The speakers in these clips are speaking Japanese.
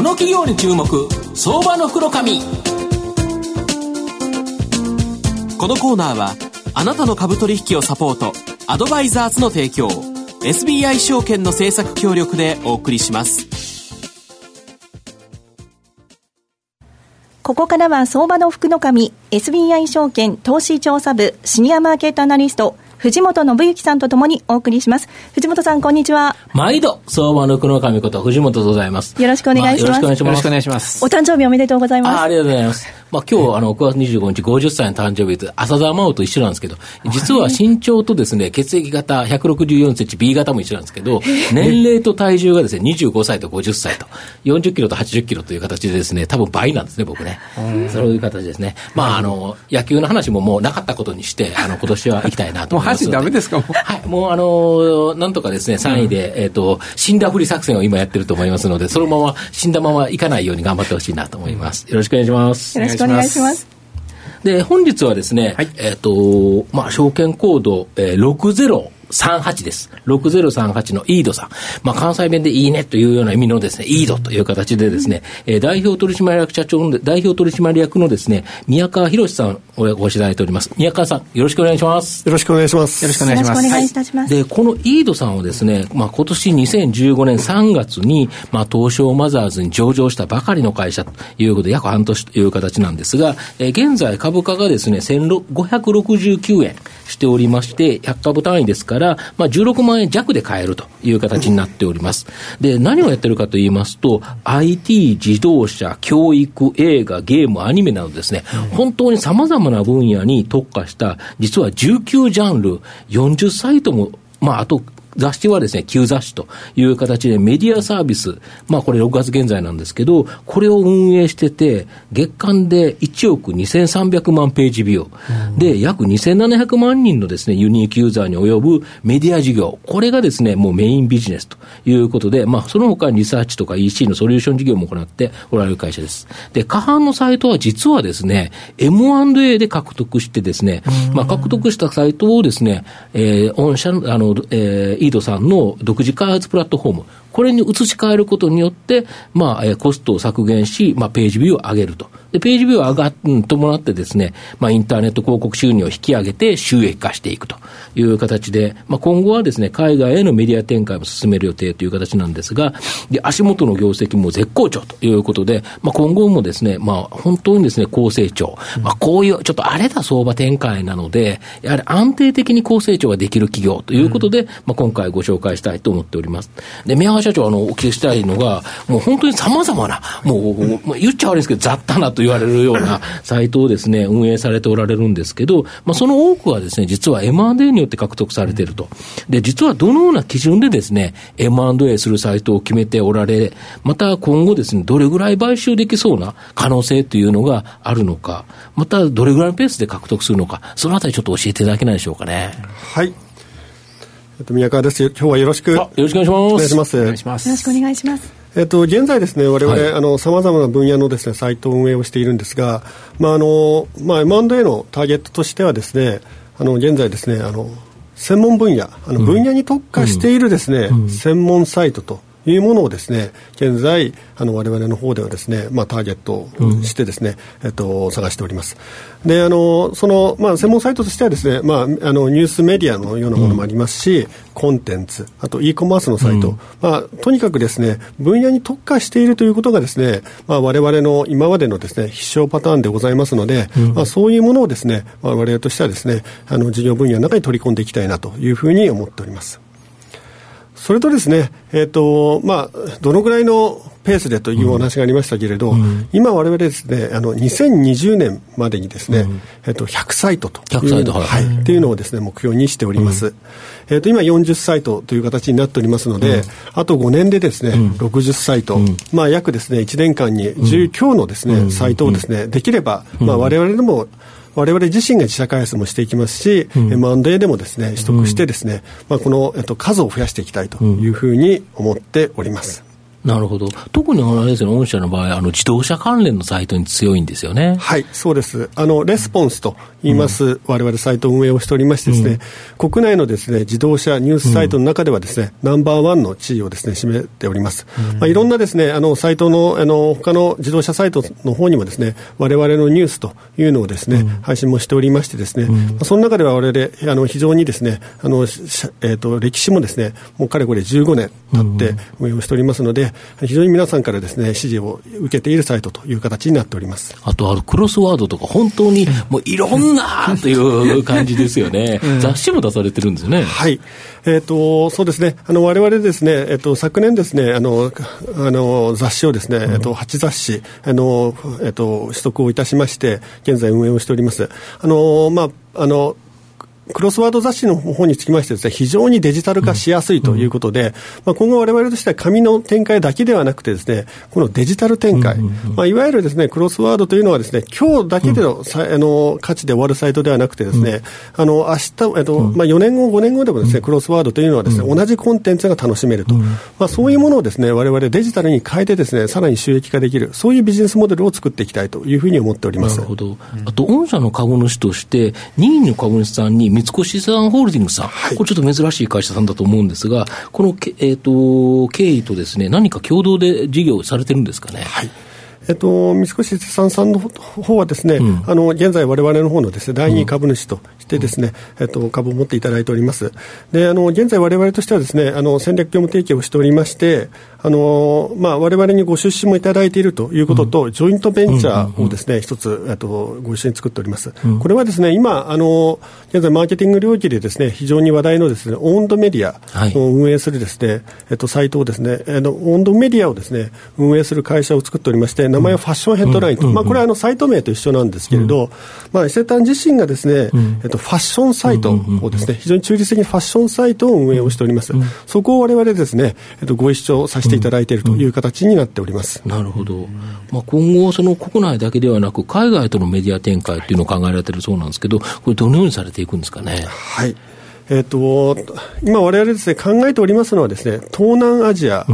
この企業に注目相場の袋紙。このコーナーはあなたの株取引をサポートアドバイザーズの提供 SBI 証券の政策協力でお送りします。ここからは相場の福の神 SBI 証券投資調査部シニアマーケットアナリスト藤本信之さんとともにお送りします。藤本さん、こんにちは。毎度、相場の福の神こと藤本でございます。よろしくお願いします。まあ、よろしくお願いします。お誕生日おめでとうございます。あありがとうございます。まあ、今日、あの、9月25日、50歳の誕生日で、浅田真央と一緒なんですけど、実は身長とですね、血液型164センチ B 型も一緒なんですけど、年齢と体重がですね、25歳と50歳と、40キロと80キロという形でですね、多分倍なんですね、僕ね。そういう形ですね。まあ、あの、野球の話ももうなかったことにして、あの、今年は行きたいなと思います。もうダメですか、もう。はい、もうあの、なんとかですね、3位で、えっ、と、死んだふり作戦を今やってると思いますので、そのまま死んだまま行かないように頑張ってほしいなと思います。よろしくお願いします。くお願いします。で、本日はですね、はい、えっ、と、まあ、証券コード、えー、60、38です。6038のイードさん。まあ、関西弁でいいねというような意味のですね、イードという形でですね、えー、代表取締役社長の、代表取締役のですね、宮川博さんをご指導いただいております。宮川さん、よろしくお願いします。よろしくお願いします。よろしくお願いします。よろしくお願いいたします。で、このイードさんをですね、まあ、今年2015年3月に、まあ、東証マザーズに上場したばかりの会社ということで、約半年という形なんですが、えー、現在株価がですね、1569円しておりまして、100株単位ですから、まあ、16万円弱で買えるという形になっております。で、何をやってるかと言いますと、IT、自動車、教育、映画、ゲーム、アニメなどですね、本当に様々な分野に特化した、実は19ジャンル、40サイトもまあ、あと雑誌はですね、旧雑誌という形でメディアサービス、まあこれ6月現在なんですけど、これを運営してて、月間で1億2300万ページビュー、で、約2700万人のですね、ユニークユーザーに及ぶメディア事業、これがですね、もうメインビジネスということで、まあその他にリサーチとか EC のソリューション事業も行っておられる会社です。で、過半のサイトは実はですね、M&A で獲得してですね、まあ獲得したサイトをですね、えー、御社の、あの、えーードさんの独自開発プラットフォーム、これに移し替えることによって、まあ、コストを削減し、まあ、ページビューを上げると。で、ページビューを上が、うん、伴ってですね、まあ、インターネット広告収入を引き上げて収益化していくという形で、まあ、今後はですね、海外へのメディア展開も進める予定という形なんですが、で、足元の業績も絶好調ということで、まあ、今後もですね、まあ、本当にですね、高成長。まあ、こういう、ちょっと荒れた相場展開なので、やはり安定的に高成長ができる企業ということで、まあ、今回ご紹介したいと思っております。で、宮川社長、あの、お聞きしたいのが、もう本当に様々な、もう、もう言っちゃ悪いんですけど、雑多なと言われるようなサイトをですね、運営されておられるんですけど、まあ、その多くはですね、実は M&A によって獲得されていると。で、実はどのような基準でですね、M&A するサイトを決めておられ、また今後ですね、どれぐらい買収できそうな可能性というのがあるのか、またどれぐらいのペースで獲得するのか、そのあたりちょっと教えていただけないでしょうかね。はい。えっと、宮川です。今日はよろしく。よろしくお願いします。お願いします。よろしくお願いします。えっと、現在ですね、我々、はい、あの、様々な分野のですね、サイトを運営をしているんですが、まあ、あの、まあ、M&A のターゲットとしてはですね、あの、現在ですね、あの、専門分野、あの、分野に特化しているですね、うんうん、専門サイトというものをですね現在あの我々の方ではですねまあターゲットしてですね、うん、えっと探しております。であのそのまあ専門サイトとしてはですねまああのニュースメディアのようなものもありますし、うん、コンテンツあと e コマースのサイト、うん、まあとにかくですね分野に特化しているということがですねまあ我々の今までのですね必勝パターンでございますので、まあそういうものをですね我々としてはですねあの事業分野の中に取り込んでいきたいなというふうに思っております。それとですね、えーとまあ、どのぐらいのペースでというお話がありましたけれど、うん、今、われわれですね、あの2020年までにですね、うん、えー、と100サイトという、はい、っていうのをですね目標にしております。うん、えー、と今40サイトという形になっておりますので、あと5年でですね、うん、60サイト、まあ約ですね1年間に10強のですね、サイトをですねできれば、まあ我々でも我々自身が自社開発もしていきますし、うん、M&A でもですね取得してですね、うん、まあ、この、えっと、数を増やしていきたいというふうに思っております。なるほど。特にあれですね、御社の場合、あの自動車関連のサイトに強いんですよね。はい、そうです。あの、レスポンスと言います、うん、我々サイト運営をしておりましてですね、うん、国内のですね、自動車ニュースサイトの中ではですね、うん、ナンバーワンの地位をですね、占めております。うん、まあ、いろんなですね、あの、サイトの、あの、他の自動車サイトの方にもですね、我々のニュースというのをですね、配信もしておりましてですね、まあ、その中では我々、あの、非常にですね、あの、えっ、ー、と、歴史もですね、もうかれこれ15年経って運営をしておりますので、非常に皆さんからですね、支持を受けているサイトという形になっております。あと、あの、クロスワードとか、本当にもういろんなという感じですよね。雑誌も出されてるんですよね。はい。えっ、ー、と、そうですね、あの、我々ですね、えっ、ー、と、昨年ですね、あの、あの、雑誌をですね、えっ、ー、と、8雑誌、あの、えっ、と、取得をいたしまして、現在運営をしております。あの、まあ、あの、クロスワード雑誌の方につきましてです、ね、非常にデジタル化しやすいということで、うん、まあ、今後、われわれとしては紙の展開だけではなくてです、ね、このデジタル展開、まあ、いわゆるです、ね、クロスワードというのはです、ね、今日だけでの,、あの価値で終わるサイトではなくてですね、あの明日、えっとまあ、4年後、5年後でもです、ね、クロスワードというのはです、ね、同じコンテンツが楽しめると、まあ、そういうものをですねわれわれデジタルに変えてです、ね、さらに収益化できる、そういうビジネスモデルを作っていきたいというふうに思っております。なるほど。あと、御社の株主として、任意の株主さんに三越さんホールディングスさん、はい、これちょっと珍しい会社さんだと思うんですが、このけ、えーと、経緯とですね、何か共同で事業されてるんですかね？はいえっと、三越資産さんの方はですね、うん、あの現在、われわれの方のですね第2株主としてですね、うん、えっと、株を持っていただいております。で、あの現在、われわれとしてはですねあの戦略業務提携をしておりまして、あのまあ、我々にご出資もいただいているということと、うん、ジョイントベンチャーをですね、一つ、えっと、ご一緒に作っております。これはですね、今、あの現在、マーケティング領域でですね非常に話題のですねオンドメディアを運営するですね、はい、えっと、サイトをですね、えのオンドメディアをですね運営する会社を作っておりまして、名前はファッションヘッドラインと、まあ、これはあのサイト名と一緒なんですけれど、まあ、伊勢丹自身がですね、えっと、ファッションサイトをですね、非常に中立的にファッションサイトを運営をしております。そこを我々ですね、えっと、ご一緒させていただいているという形になっております。なるほど。まあ、今後、その国内だけではなく、海外とのメディア展開っていうのを考えられてるそうなんですけど、これどのようにされていくんですかね？はい。えーと、今、われわれです、ね、考えておりますのはです、ね、東南アジア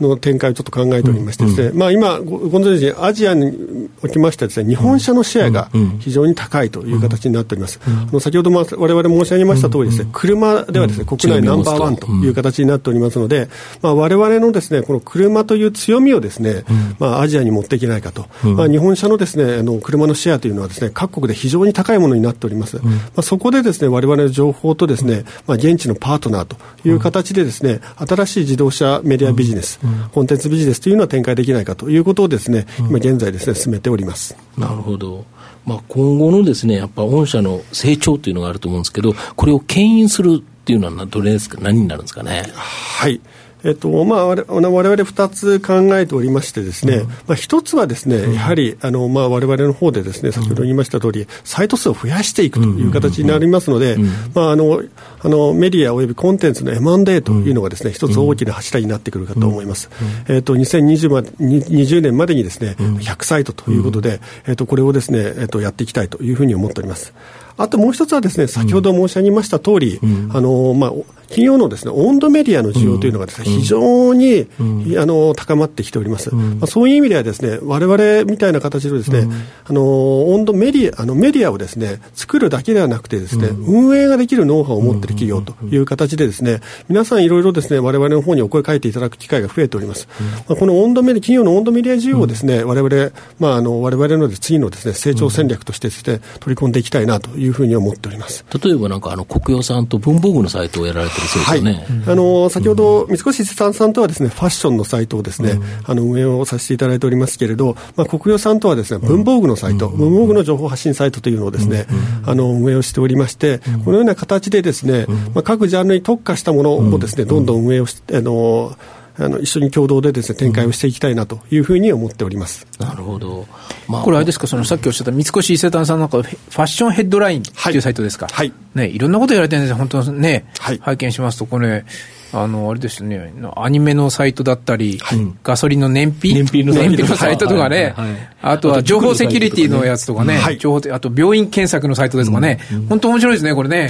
の展開をちょっと考えておりましてですね、うん、まあ、今、ご存知アジアにおきましてです、ね、日本車のシェアが非常に高いという形になっております、うん、あの先ほどもわれわれ申し上げました通りですね、車ではです、ね、国内ナンバーワンという形になっておりますので、われわれのです、ね、この車という強みをですね、まあ、アジアに持っていけないかと、まあ、日本車のですねあの車のシェアというのはですね各国で非常に高いものになっております。まあ、そこでですね我々の情報とですね、まあ、現地のパートナーという形でですね、新しい自動車メディアビジネス、コンテンツビジネスというのは展開できないかということをですね、今現在ですね、進めております。なるほど。まあ、今後のですね、やっぱ御社の成長というのがあると思うんですけど、これを牽引するっていうのはどれですか、何になるんですかね？はい。えっとまあ、われわれ2つ考えておりましてですね、うん、まあ、1つはですね、やはりあの、まあ、われわれの方でですね、先ほど言いました通り、サイト数を増やしていくという形になりますので、まあ、あのあのメディアおよびコンテンツの M&A というのがですね、一つ大きな柱になってくるかと思います。えっと、2020, ま20年までにですね、100サイトということで、えっと、これをですね、えっと、やっていきたいというふうに思っております。あともう一つはですね、先ほど申し上げました通り、うん、あの、まあ、企業のですね、温度メディアの需要というのがですね、うん、非常に、うん、あの、高まってきております。まあ、そういう意味ではですね、我々みたいな形でですね、あの、温度メディア、あの、メディアをですね、作るだけではなくてですね、運営ができるノウハウを持っている企業という形でですね、皆さんいろいろですね、我々の方にお声かけていただく機会が増えております。まあ、この温度メディア、企業の温度メディア需要をですね、我々、まあ、あの、我々の次のですね、成長戦略としてですね、取り込んでいきたいなというふうに思っております。例えばなんかあの国用さんと文房具のサイトをやられてるそうですよね、はい、あの先ほど三越資産さんとはですねファッションのサイトをですね、うん、あの運営をさせていただいておりますけれど、まあ、国用さんとはですね文房具のサイト、うん、文房具の情報発信サイトというのをですね、うん、あの運営をしておりまして、このような形でですね、まあ、各ジャンルに特化したものをですね、どんどん運営をして、あのあの一緒に共同でです、ね、展開をしていきたいなというふうに思っております、なるほど、まあ、これ、あれですか、そのさっきおっしゃった三越伊勢丹さんなんか、ファッションヘッドラインっていうサイトですか、はい。ね、いろんなこと言われてるんですよ、本当ね、はい、拝見しますと、これ、あの、あれですね、アニメのサイトだったり、はい、ガソリンの燃費？燃費のサイト。とかね、はい。はい、あとは情報セキュリティのやつとかね、情報あと病院検索のサイトですとかね、うん、本当面白いですね、これね。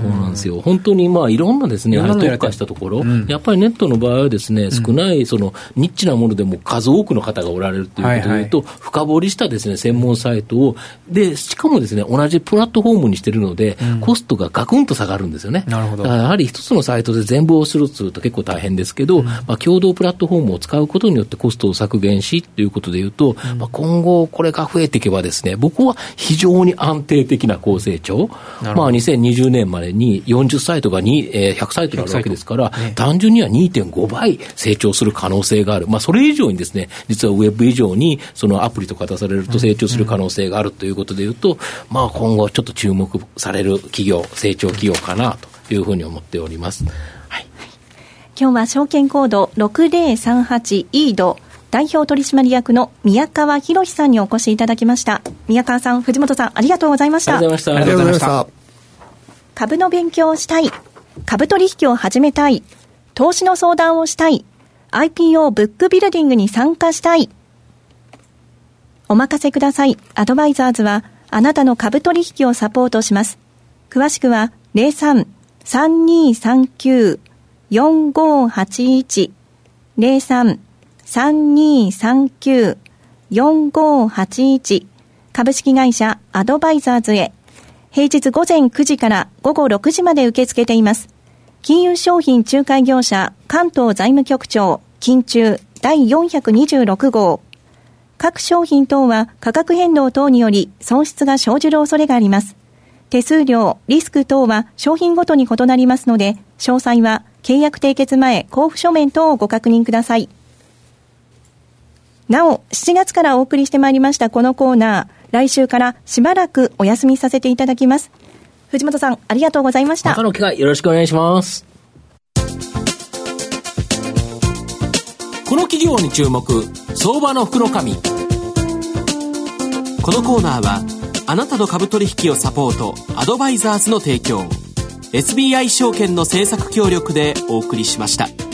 そうなんですよ。本当にまあいろんなですね、特化したところ、うん、やっぱりネットの場合はですね、少ない、そのニッチなものでも数多くの方がおられるということでいうと、深掘りしたですね、専門サイトを、で、しかもですね、同じプラットフォームにしてるので、うん、コストがガクンと下がるんですよね。なるほど。だからやはり一つのサイトで全部をするというと結構大変ですけど、うん、まあ共同プラットフォームを使うことによってコストを削減しということでいうと、まあ今後これが増えていけばですね、僕は非常に安定的な高成長、まあ2020年までに40サイトが2、えー、100サイトになるわけですから、ね、単純には2.5倍成長する可能性がある。まあそれ以上にですね、実はウェブ以上にそのアプリとか出されると成長する可能性があるということでいうと、まあ今後ちょっと注目される企業、成長企業かなというふうに思っております。はい。今日は証券コード6038イード代表取締役の宮川博さんにお越しいただきました。宮川さん、藤本さん、ありがとうございました。ありがとうございました。株の勉強をしたい。株取引を始めたい。投資の相談をしたい。IPO ブックビルディングに参加したい。お任せください。アドバイザーズは、あなたの株取引をサポートします。詳しくは、03-3239-4581 03-3239-4581株式会社アドバイザーズへ平日午前9時から午後6時まで受け付けています。金融商品仲介業者関東財務局長金中第426号各商品等は価格変動等により損失が生じる恐れがあります。手数料、リスク等は商品ごとに異なりますので、詳細は契約締結前交付書面等をご確認ください。なお、7月からお送りしてまいりましたこのコーナー、来週からしばらくお休みさせていただきます。藤本さん、ありがとうございました。他の機会よろしくお願いします。この企業に注目、相場の福の神。このコーナーは、あなたの株取引をサポート、アドバイザーズの提供、SBI 証券の政策協力でお送りしました。